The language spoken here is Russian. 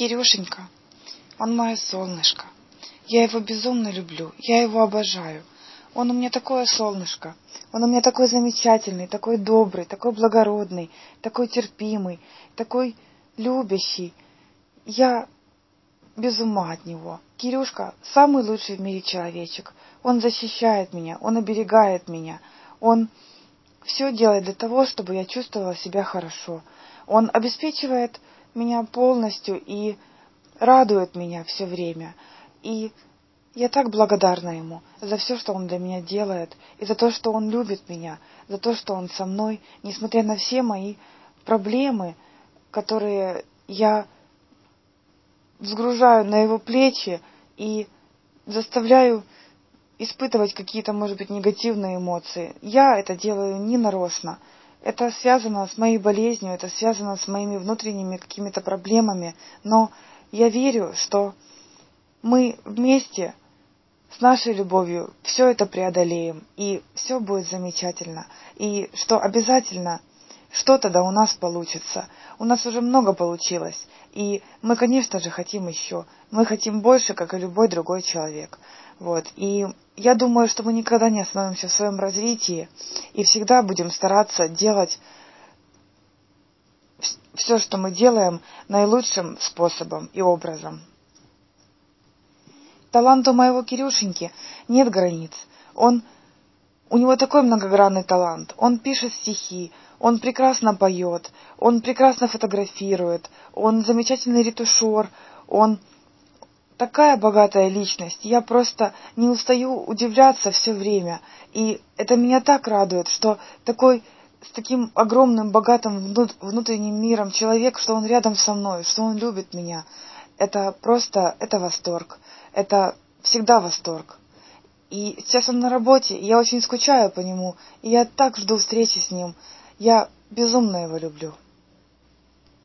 Кирюшенька, он мое солнышко. Я его безумно люблю, я его обожаю. Он у меня такое солнышко, он у меня такой замечательный, такой добрый, такой благородный, такой терпимый, такой любящий. Я без ума от него. Кирюшка самый лучший в мире человечек. Он защищает меня, он оберегает меня, он все делает для того, чтобы я чувствовала себя хорошо. Он обеспечивает меня полностью и радует меня все время. И я так благодарна ему за все, что он для меня делает, и за то, что он любит меня, за то, что он со мной, несмотря на все мои проблемы, которые я взгружаю на его плечи и заставляю испытывать какие-то, может быть, негативные эмоции. Я это делаю не нарочно. Это связано с моей болезнью, это связано с моими внутренними какими-то проблемами. Но я верю, что мы вместе с нашей любовью все это преодолеем, и все будет замечательно, и что обязательно что-то да у нас получится. У нас уже много получилось, и мы, конечно же, хотим еще. Мы хотим больше, как и любой другой человек. Вот. И я думаю, что мы никогда не остановимся в своем развитии и всегда будем стараться делать все, что мы делаем, наилучшим способом и образом. Таланту моего Кирюшеньки нет границ. Он, у него такой многогранный талант. Он пишет стихи, он прекрасно поет, он прекрасно фотографирует, он замечательный ретушер, он такая богатая личность. Я просто не устаю удивляться все время. И это меня так радует, что такой с таким огромным, богатым внутренним миром человек, что он рядом со мной, что он любит меня. Это просто, это восторг. Это всегда восторг. И сейчас он на работе, и я очень скучаю по нему, и я так жду встречи с ним. Я безумно его люблю.